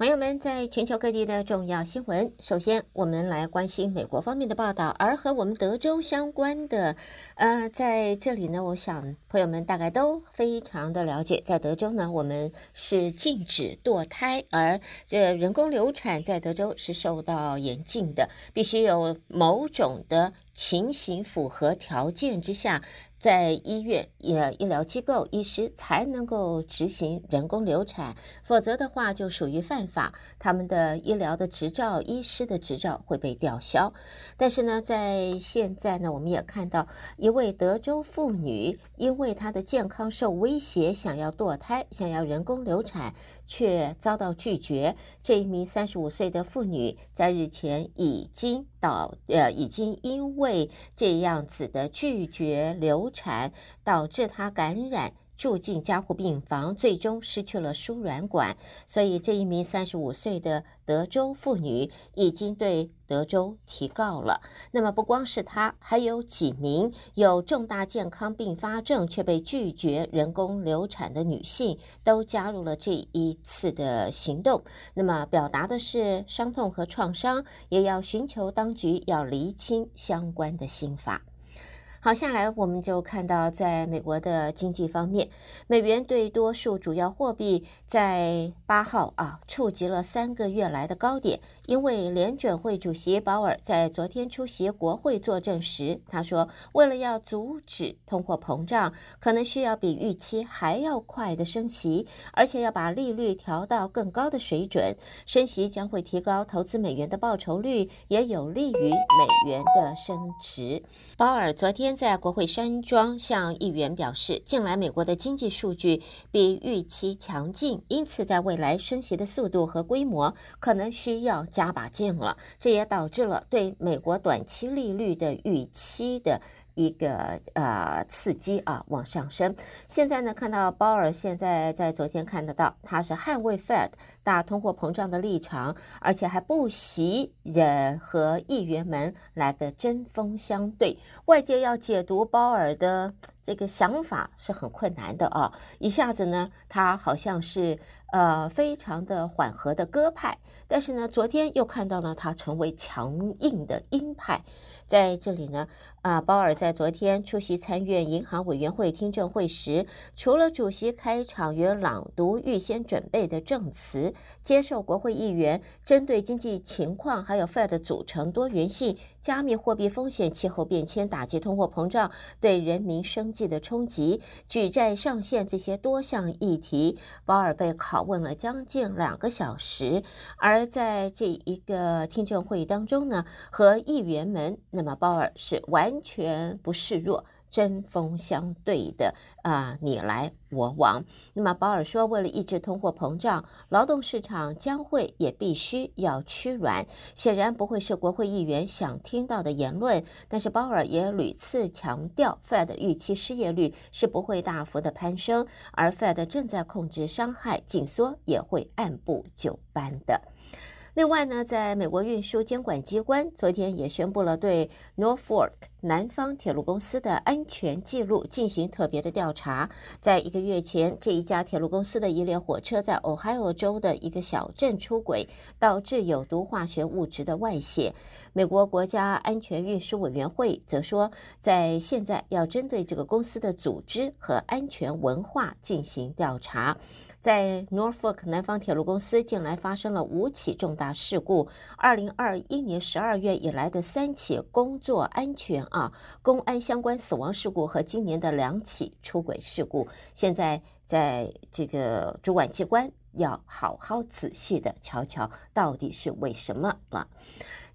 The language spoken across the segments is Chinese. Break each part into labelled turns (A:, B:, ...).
A: 朋友们，在全球各地的重要新闻，首先我们来关心美国方面的报道，而和我们德州相关的，呃，在这里呢，我想朋友们大概都非常的了解，在德州呢，我们是禁止堕胎，而这人工流产在德州是受到严禁的，必须有某种的。情形符合条件之下，在医院、呃医疗机构、医师才能够执行人工流产，否则的话就属于犯法，他们的医疗的执照、医师的执照会被吊销。但是呢，在现在呢，我们也看到一位德州妇女因为她的健康受威胁，想要堕胎、想要人工流产，却遭到拒绝。这一名三十五岁的妇女在日前已经。到呃，已经因为这样子的拒绝流产，导致他感染。住进加护病房，最终失去了输卵管，所以这一名三十五岁的德州妇女已经对德州提告了。那么不光是她，还有几名有重大健康并发症却被拒绝人工流产的女性都加入了这一次的行动。那么表达的是伤痛和创伤，也要寻求当局要厘清相关的新法。好，下来我们就看到，在美国的经济方面，美元对多数主要货币在八号啊触及了三个月来的高点。因为联准会主席鲍尔在昨天出席国会作证时，他说，为了要阻止通货膨胀，可能需要比预期还要快的升息，而且要把利率调到更高的水准。升息将会提高投资美元的报酬率，也有利于美元的升值。鲍尔昨天。在国会山庄向议员表示，近来美国的经济数据比预期强劲，因此在未来升息的速度和规模可能需要加把劲了。这也导致了对美国短期利率的预期的。一个呃刺激啊往上升，现在呢看到鲍尔现在在昨天看得到他是捍卫 Fed 大通货膨胀的立场，而且还不惜也和议员们来个针锋相对，外界要解读鲍尔的。这个想法是很困难的啊！一下子呢，他好像是呃非常的缓和的鸽派，但是呢，昨天又看到了他成为强硬的鹰派。在这里呢，啊，鲍尔在昨天出席参院银行委员会听证会时，除了主席开场与朗读预先准备的证词，接受国会议员针对经济情况，还有 Fed 的组成多元性、加密货币风险、气候变迁、打击通货膨胀对人民生。计的冲击、举债上限这些多项议题，鲍尔被拷问了将近两个小时。而在这一个听证会议当中呢，和议员们，那么鲍尔是完全不示弱。针锋相对的啊，你来我往。那么鲍尔说，为了抑制通货膨胀，劳动市场将会也必须要趋软。显然不会是国会议员想听到的言论。但是鲍尔也屡次强调，Fed 预期失业率是不会大幅的攀升，而 Fed 正在控制伤害，紧缩也会按部就班的。另外呢，在美国运输监管机关昨天也宣布了对 Norfolk 南方铁路公司的安全记录进行特别的调查。在一个月前，这一家铁路公司的一列火车在 Ohio 州的一个小镇出轨，导致有毒化学物质的外泄。美国国家安全运输委员会则说，在现在要针对这个公司的组织和安全文化进行调查。在 Norfolk 南方铁路公司近来发生了五起重大事故，二零二一年十二月以来的三起工作安全啊、公安相关死亡事故和今年的两起出轨事故，现在在这个主管机关要好好仔细的瞧瞧到底是为什么了。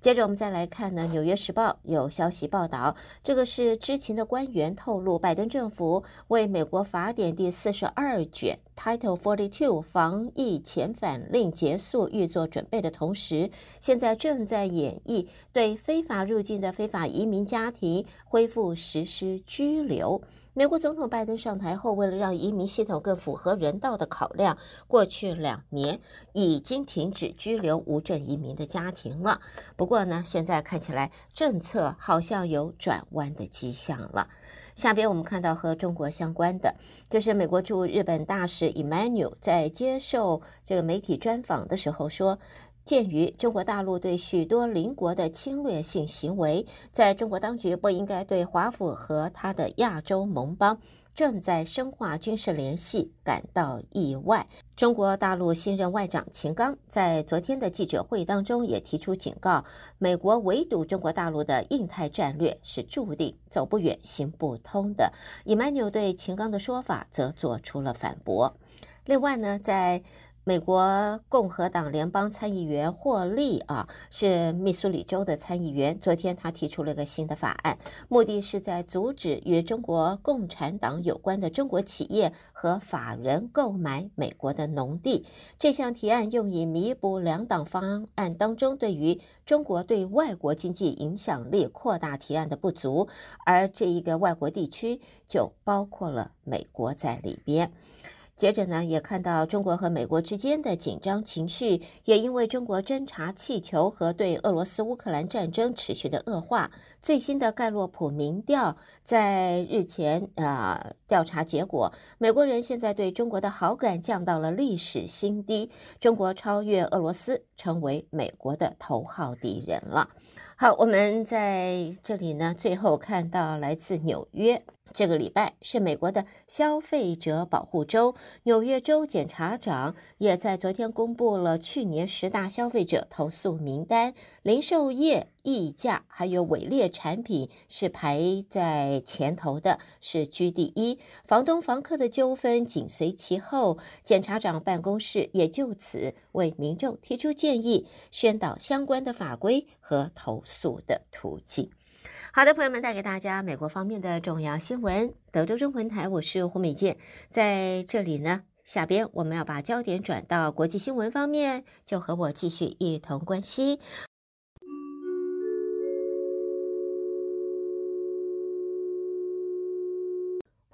A: 接着我们再来看呢，《纽约时报》有消息报道，这个是知情的官员透露，拜登政府为美国法典第四十二卷 Title Forty Two 防疫遣返令结束预做准备的同时，现在正在演绎对非法入境的非法移民家庭恢复实施拘留。美国总统拜登上台后，为了让移民系统更符合人道的考量，过去两年已经停止居留无证移民的家庭了。不过，呢，现在看起来政策好像有转弯的迹象了。下边我们看到和中国相关的，这是美国驻日本大使 Emmanuel 在接受这个媒体专访的时候说。鉴于中国大陆对许多邻国的侵略性行为，在中国当局不应该对华府和他的亚洲盟邦正在深化军事联系感到意外。中国大陆新任外长秦刚在昨天的记者会当中也提出警告：美国围堵中国大陆的印太战略是注定走不远、行不通的。以曼纽对秦刚的说法则做出了反驳。另外呢，在美国共和党联邦参议员霍利啊，是密苏里州的参议员。昨天他提出了一个新的法案，目的是在阻止与中国共产党有关的中国企业和法人购买美国的农地。这项提案用以弥补两党方案当中对于中国对外国经济影响力扩大提案的不足，而这一个外国地区就包括了美国在里边。接着呢，也看到中国和美国之间的紧张情绪，也因为中国侦察气球和对俄罗斯乌克兰战争持续的恶化。最新的盖洛普民调在日前啊、调查结果，美国人现在对中国的好感降到了历史新低，中国超越俄罗斯，成为美国的头号敌人了。好，我们在这里呢，最后看到来自纽约，这个礼拜是美国的消费者保护周，纽约州检察长也在昨天公布了去年十大消费者投诉名单，零售业。溢价还有伪劣产品是排在前头的，是居第一。房东房客的纠纷紧随其后，检察长办公室也就此为民众提出建议，宣导相关的法规和投诉的途径。好的，朋友们，带给大家美国方面的重要新闻。德州中文台，我是胡美健，在这里呢，下边我们要把焦点转到国际新闻方面，就和我继续一同关心。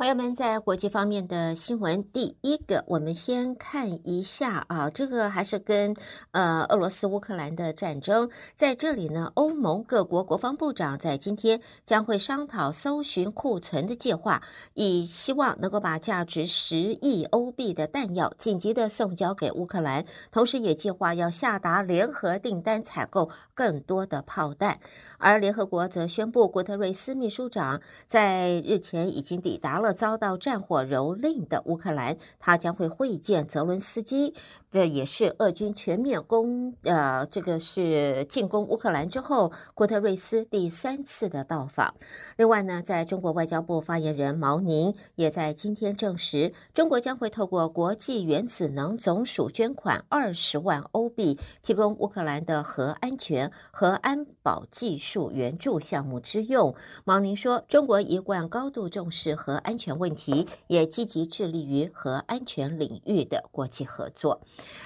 A: 朋友们，在国际方面的新闻，第一个，我们先看一下啊，这个还是跟呃俄罗斯乌克兰的战争，在这里呢，欧盟各国国防部长在今天将会商讨搜寻库存的计划，以希望能够把价值十亿欧币的弹药紧急的送交给乌克兰，同时也计划要下达联合订单采购更多的炮弹。而联合国则宣布，古特瑞斯秘书长在日前已经抵达了。遭到战火蹂躏的乌克兰，他将会会见泽伦斯基。这也是俄军全面攻，呃，这个是进攻乌克兰之后，郭特瑞斯第三次的到访。另外呢，在中国外交部发言人毛宁也在今天证实，中国将会透过国际原子能总署捐款二十万欧币，提供乌克兰的核安全、和安保技术援助项目之用。毛宁说，中国一贯高度重视核安全问题，也积极致力于核安全领域的国际合作。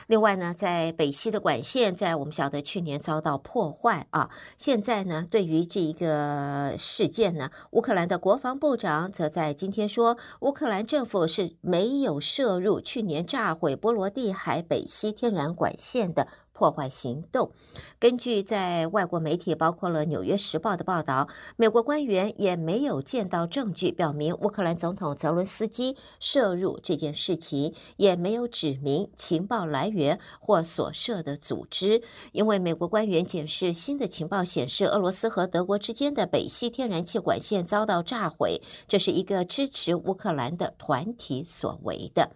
A: 另外呢，在北溪的管线，在我们晓得去年遭到破坏啊，现在呢，对于这一个事件呢，乌克兰的国防部长则在今天说，乌克兰政府是没有涉入去年炸毁波罗的海北溪天然管线的。破坏行动。根据在外国媒体，包括了《纽约时报》的报道，美国官员也没有见到证据表明乌克兰总统泽伦斯基涉入这件事情，也没有指明情报来源或所涉的组织。因为美国官员检视新的情报显示，俄罗斯和德国之间的北溪天然气管线遭到炸毁，这是一个支持乌克兰的团体所为的。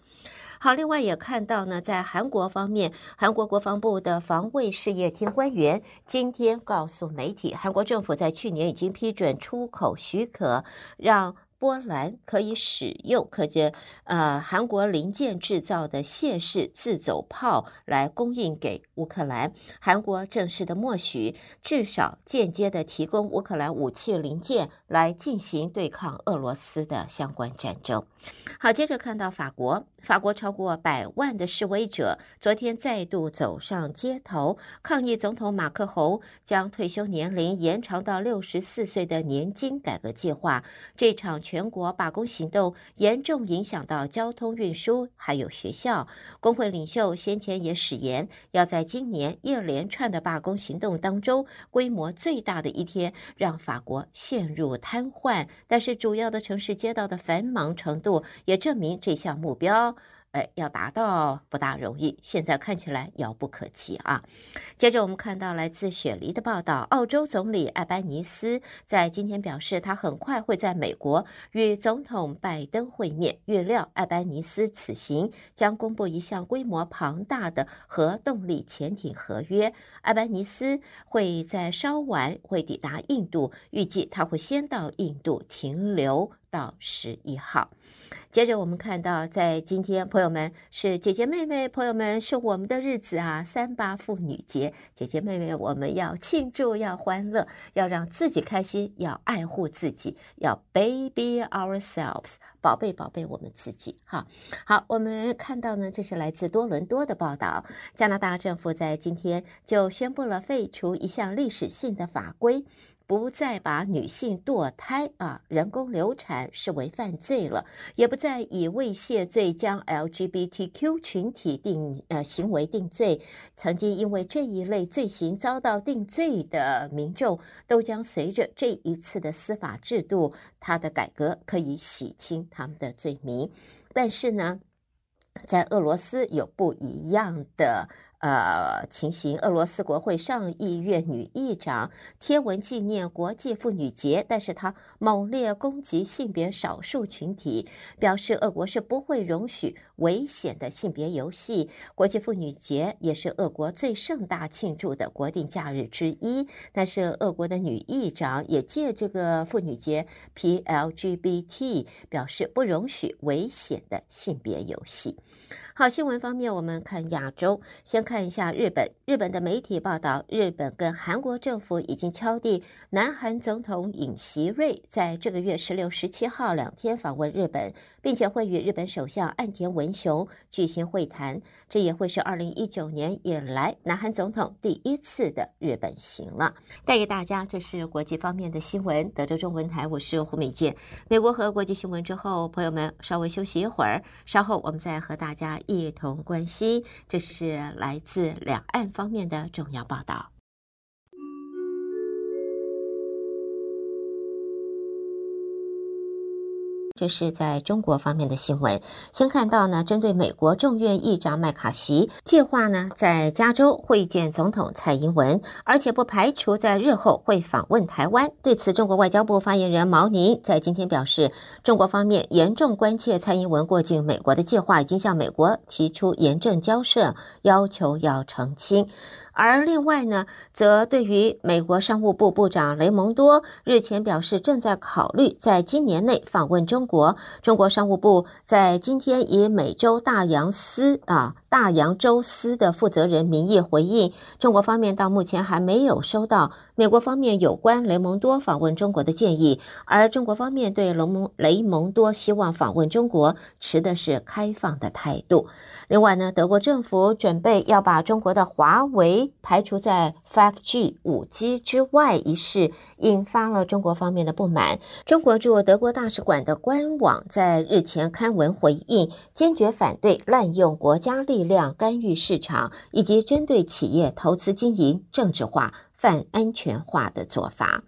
A: 好，另外也看到呢，在韩国方面，韩国国防部的防卫事业厅官员今天告诉媒体，韩国政府在去年已经批准出口许可，让。波兰可以使用可见呃韩国零件制造的谢氏自走炮来供应给乌克兰。韩国正式的默许，至少间接的提供乌克兰武器零件来进行对抗俄罗斯的相关战争。好，接着看到法国，法国超过百万的示威者昨天再度走上街头抗议总统马克宏将退休年龄延长到六十四岁的年金改革计划。这场。全国罢工行动严重影响到交通运输，还有学校。工会领袖先前也誓言，要在今年一连串的罢工行动当中，规模最大的一天，让法国陷入瘫痪。但是，主要的城市街道的繁忙程度也证明这项目标。哎，要达到不大容易，现在看起来遥不可及啊。接着，我们看到来自雪梨的报道，澳洲总理艾班尼斯在今天表示，他很快会在美国与总统拜登会面。预料艾班尼斯此行将公布一项规模庞大的核动力潜艇合约。艾班尼斯会在稍晚会抵达印度，预计他会先到印度停留到十一号。接着我们看到，在今天，朋友们是姐姐妹妹，朋友们是我们的日子啊，三八妇女节，姐姐妹妹，我们要庆祝，要欢乐，要让自己开心，要爱护自己，要 baby ourselves，宝贝宝贝我们自己。哈，好，我们看到呢，这是来自多伦多的报道，加拿大政府在今天就宣布了废除一项历史性的法规。不再把女性堕胎啊、人工流产视为犯罪了，也不再以猥亵罪将 LGBTQ 群体定呃行为定罪。曾经因为这一类罪行遭到定罪的民众，都将随着这一次的司法制度它的改革，可以洗清他们的罪名。但是呢，在俄罗斯有不一样的。呃，情形，俄罗斯国会上议院女议长贴文纪念国际妇女节，但是她猛烈攻击性别少数群体，表示俄国是不会容许危险的性别游戏。国际妇女节也是俄国最盛大庆祝的国定假日之一，但是俄国的女议长也借这个妇女节 PLGBT 表示不容许危险的性别游戏。好，新闻方面，我们看亚洲，先看一下日本。日本的媒体报道，日本跟韩国政府已经敲定，南韩总统尹锡瑞在这个月十六、十七号两天访问日本，并且会与日本首相岸田文雄举行会谈。这也会是二零一九年以来南韩总统第一次的日本行了。带给大家，这是国际方面的新闻。德州中文台，我是胡美健。美国和国际新闻之后，朋友们稍微休息一会儿，稍后我们再和大家一同关心。这是来自两岸方面的重要报道。这是在中国方面的新闻。先看到呢，针对美国众院议长麦卡锡计划呢，在加州会见总统蔡英文，而且不排除在日后会访问台湾。对此，中国外交部发言人毛宁在今天表示，中国方面严重关切蔡英文过境美国的计划，已经向美国提出严正交涉，要求要澄清。而另外呢，则对于美国商务部部长雷蒙多日前表示，正在考虑在今年内访问中国。中国商务部在今天以美洲大洋司啊大洋洲司的负责人名义回应，中国方面到目前还没有收到美国方面有关雷蒙多访问中国的建议，而中国方面对雷蒙雷蒙多希望访问中国持的是开放的态度。另外呢，德国政府准备要把中国的华为排除在 5G 五 G 之外一事，引发了中国方面的不满。中国驻德国大使馆的官网在日前刊文回应，坚决反对滥用国家力力量干预市场，以及针对企业投资经营政治化、泛安全化的做法。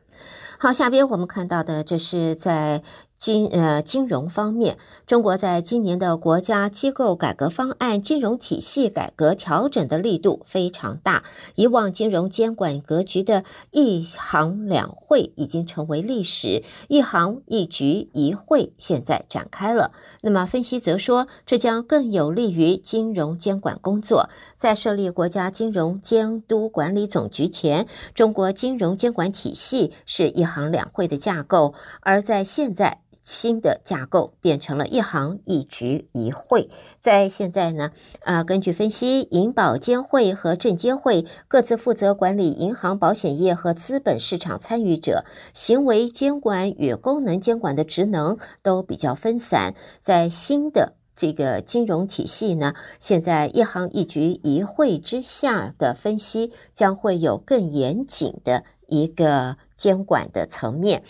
A: 好，下边我们看到的，这是在。金呃金融方面，中国在今年的国家机构改革方案、金融体系改革调整的力度非常大。以往金融监管格局的一行两会已经成为历史，一行一局一会现在展开了。那么分析则说，这将更有利于金融监管工作。在设立国家金融监督管理总局前，中国金融监管体系是一行两会的架构，而在现在。新的架构变成了一行一局一会，在现在呢，啊，根据分析，银保监会和证监会各自负责管理银行、保险业和资本市场参与者，行为监管与功能监管的职能都比较分散。在新的这个金融体系呢，现在一行一局一会之下的分析将会有更严谨的一个监管的层面。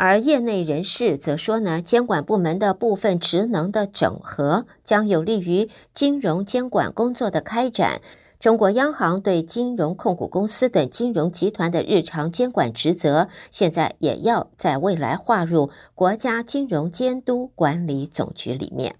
A: 而业内人士则说呢，监管部门的部分职能的整合将有利于金融监管工作的开展。中国央行对金融控股公司等金融集团的日常监管职责，现在也要在未来划入国家金融监督管理总局里面。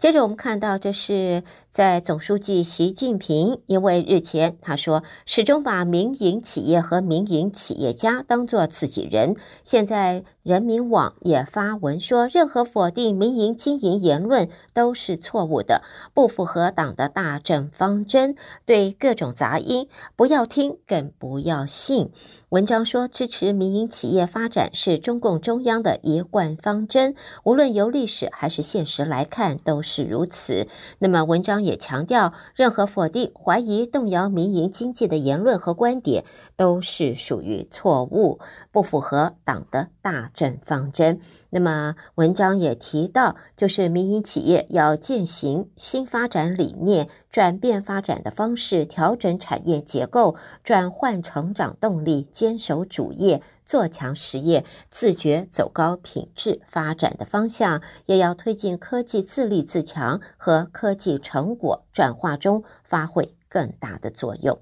A: 接着我们看到，这是在总书记习近平，因为日前他说始终把民营企业和民营企业家当作自己人。现在人民网也发文说，任何否定民营经营言论都是错误的，不符合党的大政方针。对各种杂音，不要听，更不要信。文章说，支持民营企业发展是中共中央的一贯方针，无论由历史还是现实来看，都是如此。那么，文章也强调，任何否定、怀疑、动摇民营经济的言论和观点，都是属于错误，不符合党的大政方针。那么文章也提到，就是民营企业要践行新发展理念，转变发展的方式，调整产业结构，转换成长动力，坚守主业，做强实业，自觉走高品质发展的方向，也要推进科技自立自强和科技成果转化中发挥更大的作用。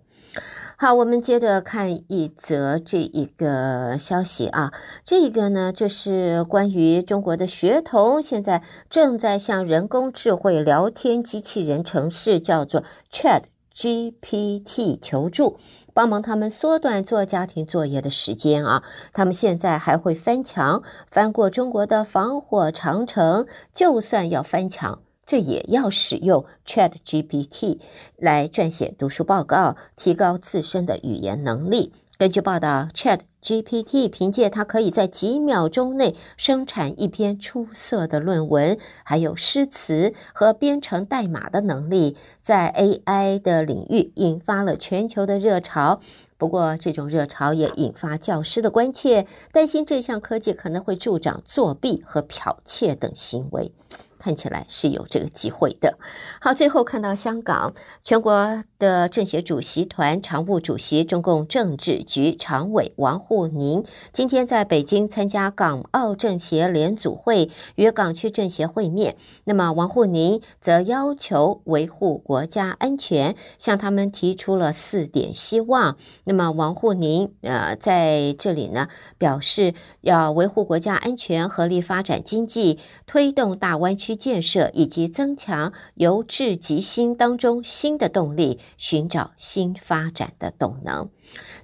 A: 好，我们接着看一则这一个消息啊，这一个呢，就是关于中国的学童现在正在向人工智慧聊天机器人城市叫做 Chat GPT 求助，帮忙他们缩短做家庭作业的时间啊。他们现在还会翻墙，翻过中国的防火长城，就算要翻墙。这也要使用 ChatGPT 来撰写读书报告，提高自身的语言能力。根据报道，ChatGPT 凭借它可以在几秒钟内生产一篇出色的论文，还有诗词和编程代码的能力，在 AI 的领域引发了全球的热潮。不过，这种热潮也引发教师的关切，担心这项科技可能会助长作弊和剽窃等行为。看起来是有这个机会的。好，最后看到香港全国的政协主席团常务主席、中共政治局常委王沪宁今天在北京参加港澳政协联组会，与港区政协会面。那么，王沪宁则要求维护国家安全，向他们提出了四点希望。那么，王沪宁呃在这里呢表示，要维护国家安全，合力发展经济，推动大湾区。建设以及增强由治及兴当中新的动力，寻找新发展的动能。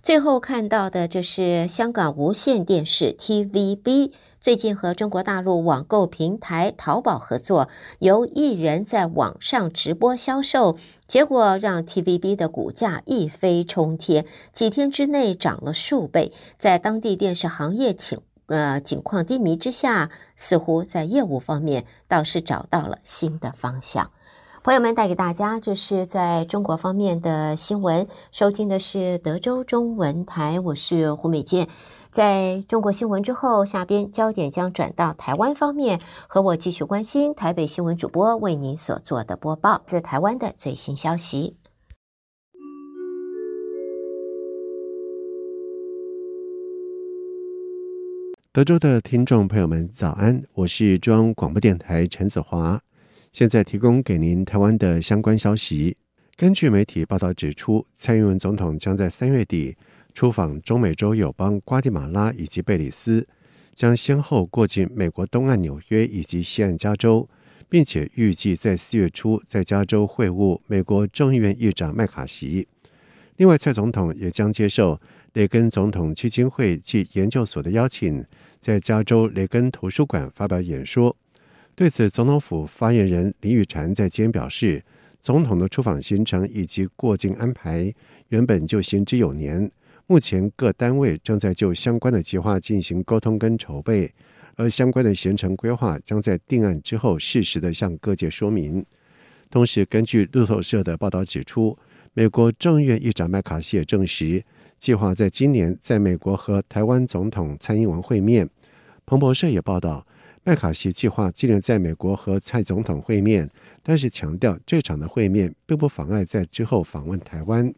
A: 最后看到的就是香港无线电视 TVB 最近和中国大陆网购平台淘宝合作，由艺人在网上直播销售，结果让 TVB 的股价一飞冲天，几天之内涨了数倍，在当地电视行业请。呃，景况低迷之下，似乎在业务方面倒是找到了新的方向。朋友们，带给大家这是在中国方面的新闻。收听的是德州中文台，我是胡美健。在中国新闻之后，下边焦点将转到台湾方面，和我继续关心台北新闻主播为您所做的播报，在台湾的最新消息。
B: 德州的听众朋友们，早安！我是中央广播电台陈子华，现在提供给您台湾的相关消息。根据媒体报道指出，蔡英文总统将在三月底出访中美洲友邦瓜地马拉以及贝里斯，将先后过境美国东岸纽约以及西岸加州，并且预计在四月初在加州会晤美国众议院议长麦卡锡。另外，蔡总统也将接受雷根总统基金会暨研究所的邀请，在加州雷根图书馆发表演说。对此，总统府发言人林宇婵在今天表示，总统的出访行程以及过境安排原本就行之有年，目前各单位正在就相关的计划进行沟通跟筹备，而相关的行程规划将在定案之后适时的向各界说明。同时，根据路透社的报道指出，美国众议院议长麦卡锡也证实。计划在今年在美国和台湾总统蔡英文会面。彭博社也报道，麦卡锡计划今年在美国和蔡总统会面，但是强调这场的会面并不妨碍在之后访问台湾。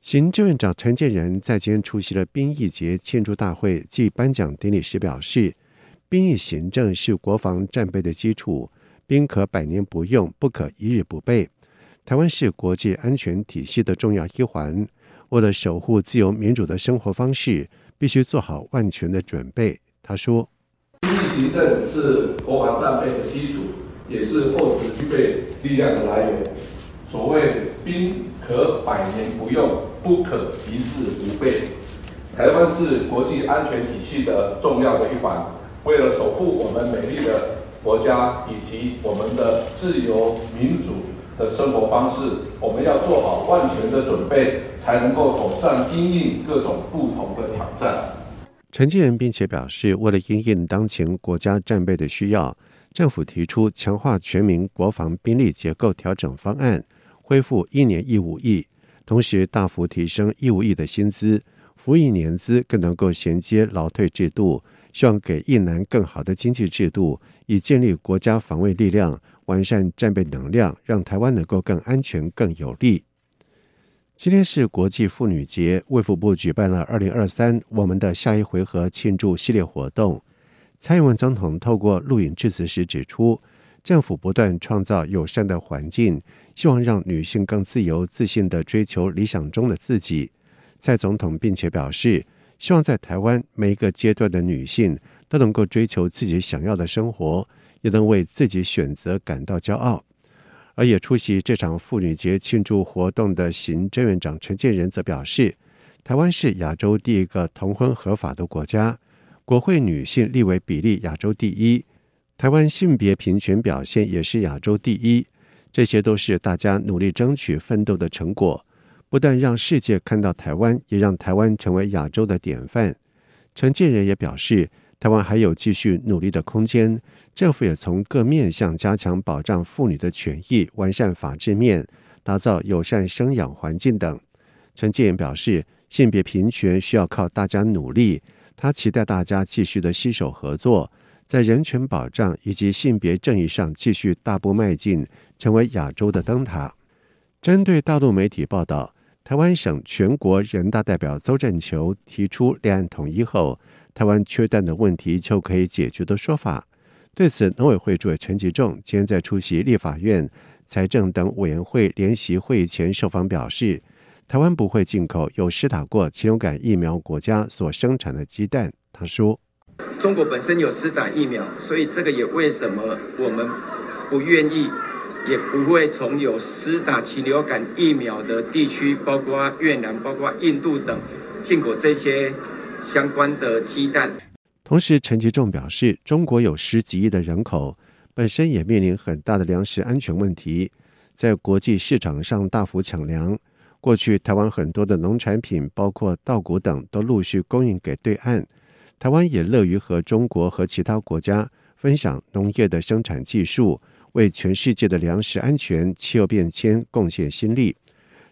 B: 行政院长陈建仁在今天出席了兵役节庆祝大会暨颁奖典礼时表示，兵役行政是国防战备的基础，兵可百年不用，不可一日不备。台湾是国际安全体系的重要一环，为了守护自由民主的生活方式，必须做好万全的准备。他说：“
C: 兵役行政是国防战备的基础，也是后勤具备力量的来源。所谓兵可百年不用，不可一日不备。台湾是国际安全体系的重要的一环，为了守护我们美丽的国家以及我们的自由民主。”的生活方式，我们要做好万全的准备，才能够妥善应应各种不同的挑战。
B: 陈建仁并且表示，为了应应当前国家战备的需要，政府提出强化全民国防兵力结构调整方案，恢复一年义务役，同时大幅提升义务役的薪资，服役年资更能够衔接劳退制度，希望给役男更好的经济制度，以建立国家防卫力量。完善战备能量，让台湾能够更安全、更有力。今天是国际妇女节，卫福部举办了二零二三我们的下一回合庆祝系列活动。蔡英文总统透过录影致辞时指出，政府不断创造友善的环境，希望让女性更自由、自信地追求理想中的自己。蔡总统并且表示，希望在台湾每一个阶段的女性都能够追求自己想要的生活。也能为自己选择感到骄傲。而也出席这场妇女节庆祝活动的行政院长陈建仁则表示，台湾是亚洲第一个同婚合法的国家，国会女性立委比例亚洲第一，台湾性别平权表现也是亚洲第一，这些都是大家努力争取奋斗的成果，不但让世界看到台湾，也让台湾成为亚洲的典范。陈建仁也表示，台湾还有继续努力的空间。政府也从各面向加强保障妇女的权益，完善法制面，打造友善生养环境等。陈建仁表示，性别平权需要靠大家努力，他期待大家继续的携手合作，在人权保障以及性别正义上继续大步迈进，成为亚洲的灯塔。针对大陆媒体报道，台湾省全国人大代表邹振球提出两岸统一后，台湾缺蛋的问题就可以解决的说法。对此，农委会主委陈吉仲今天在出席立法院财政等委员会联席会议前受访表示，台湾不会进口有施打过禽流感疫苗国家所生产的鸡蛋。他说：“
D: 中国本身有施打疫苗，所以这个也为什么我们不愿意，也不会从有施打禽流感疫苗的地区，包括越南、包括印度等，进口这些相关的鸡蛋。”
B: 同时，陈吉仲表示，中国有十几亿的人口，本身也面临很大的粮食安全问题，在国际市场上大幅抢粮。过去，台湾很多的农产品，包括稻谷等，都陆续供应给对岸。台湾也乐于和中国和其他国家分享农业的生产技术，为全世界的粮食安全、气候变迁贡献心力。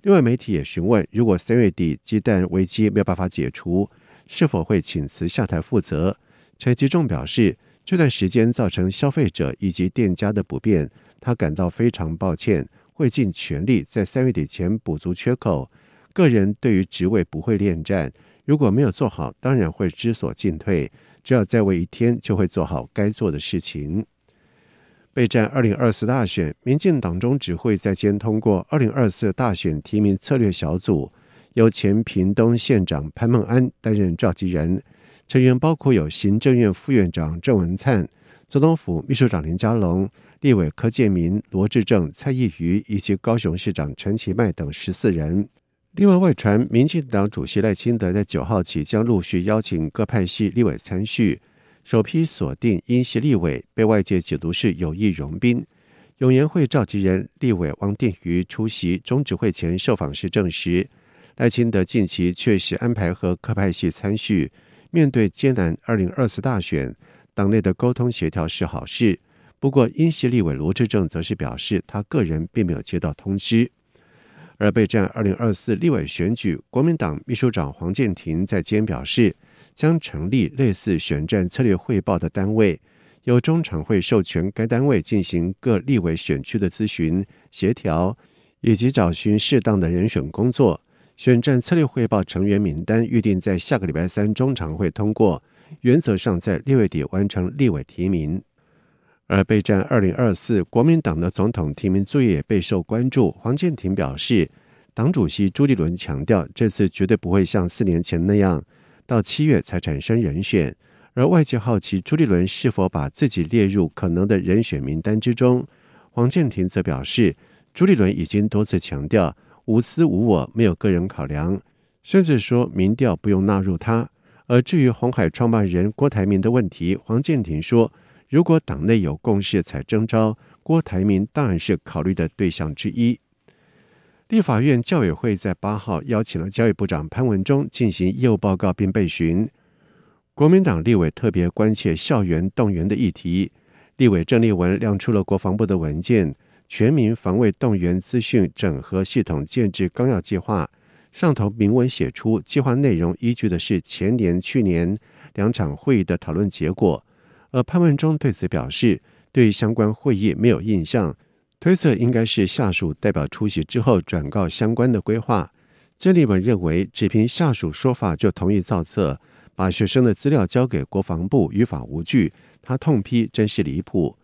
B: 另外，媒体也询问，如果三月底鸡蛋危机没有办法解除，是否会请辞下台负责？陈吉仲表示，这段时间造成消费者以及店家的不便，他感到非常抱歉，会尽全力在三月底前补足缺口。个人对于职位不会恋战，如果没有做好，当然会知所进退。只要再为一天，就会做好该做的事情。备战二零二四大选，民进党中指会在先通过二零二四大选提名策略小组。由前屏东县长潘孟安担任召集人，成员包括有行政院副院长郑文灿、总统府秘书长林佳龙、立委柯建铭、罗志政、蔡易余以及高雄市长陈其迈等十四人。另外，外传民进党主席赖清德在九号起将陆续邀请各派系立委参叙，首批锁定英系立委，被外界解读是有意融宾。永延会召集人立委汪定瑜出席中指会前受访时证实。赖清德近期确实安排和各派系参叙，面对艰难二零二四大选，党内的沟通协调是好事。不过，英系立委罗志正则是表示，他个人并没有接到通知。而备战二零二四立委选举，国民党秘书长黄健庭在今天表示，将成立类似选战策略汇报的单位，由中常会授权该单位进行各立委选区的咨询、协调，以及找寻适当的人选工作。选战策略汇报成员名单预定在下个礼拜三中常会通过，原则上在六月底完成立委提名。而备战二零二四国民党的总统提名作业也备受关注。黄建庭表示，党主席朱立伦强调，这次绝对不会像四年前那样到七月才产生人选。而外界好奇朱立伦是否把自己列入可能的人选名单之中，黄建庭则表示，朱立伦已经多次强调无私无我，没有个人考量，甚至说民调不用纳入他。而至于红海创办人郭台铭的问题，黄健庭说。如果党内有共识才征召，郭台铭当然是考虑的对象之一。立法院教委会在八号邀请了教育部长潘文忠进行业务报告并备询。国民党立委特别关切校园动员的议题，立委郑丽文亮出了国防部的文件《全民防卫动员资讯整合系统建制纲要计划》，上头明文写出计划内容依据的是前年、去年两场会议的讨论结果。而潘文忠对此表示，对相关会议没有印象，推测应该是下属代表出席之后转告相关的规划。郑立文认为，只凭下属说法就同意造册，把学生的资料交给国防部，于法无据。他痛批真是离谱。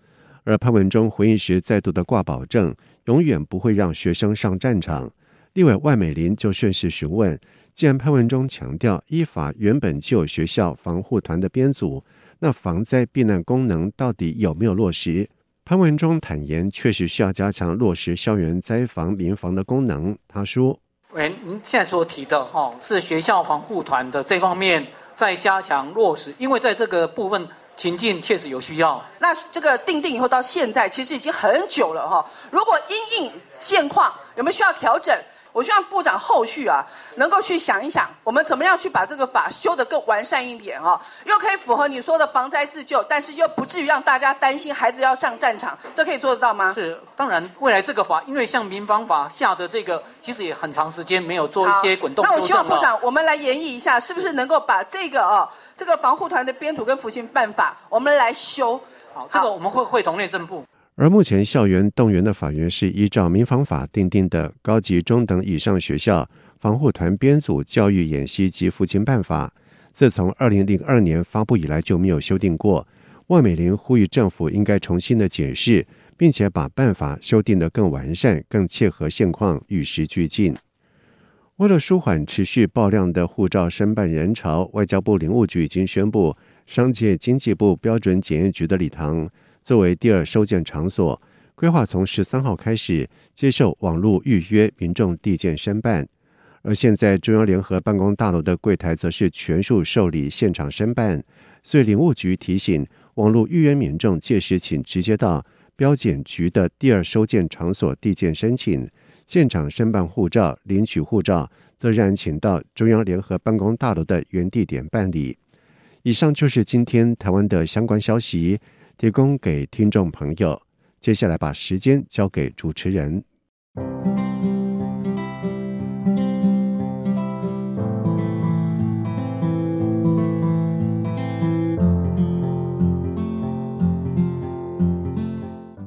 B: 而潘文忠回应时再度的挂保证，永远不会让学生上战场。立委万美玲就顺势询问：既然潘文忠强调依法原本就有学校防护团的编组。那防灾避难功能到底有没有落实？潘文忠坦言，确实需要加强落实校园灾防民防的功能。他说：“
E: 喂，您现在所提的哈，是学校防护团的这方面再加强落实，因为在这个部分情境确实有需要。
F: 那这个定定以后到现在，其实已经很久了哈。如果因应现况，有没有需要调整？”我希望部长后续啊，能够去想一想，我们怎么样去把这个法修得更完善一点啊，又可以符合你说的防灾自救，但是又不至于让大家担心孩子要上战场，这可以做得到吗？
E: 是，当然，未来这个法，因为像民防法下的这个，其实也很长时间没有做一些滚动。
F: 那我希望部长，我们来研议一下，是不是能够把这个哦，这个防护团的编组跟服勤办法，我们来修。
E: 好，这个我们会会同内政部。
B: 而目前校园动员的法源是依照民防法定定的高级中等以上学校防护团编组教育演习及服勤办法，自从二零零二年发布以来就没有修订过。万美玲呼吁政府应该重新的解释，并且把办法修订得更完善、更切合现况、与时俱进。为了舒缓持续爆量的护照申办人潮，外交部领务局已经宣布，商界经济部标准检验局的礼堂。作为第二收件场所，规划从十三号开始接受网络预约民众递件申办，而现在中央联合办公大楼的柜台则是全数受理现场申办，所以领务局提醒网络预约民众届时请直接到标检局的第二收件场所递件申请，现场申办护照、领取护照，则然请到中央联合办公大楼的原地点办理。以上就是今天台湾的相关消息。提供给听众朋友。接下来把时间交给主持人。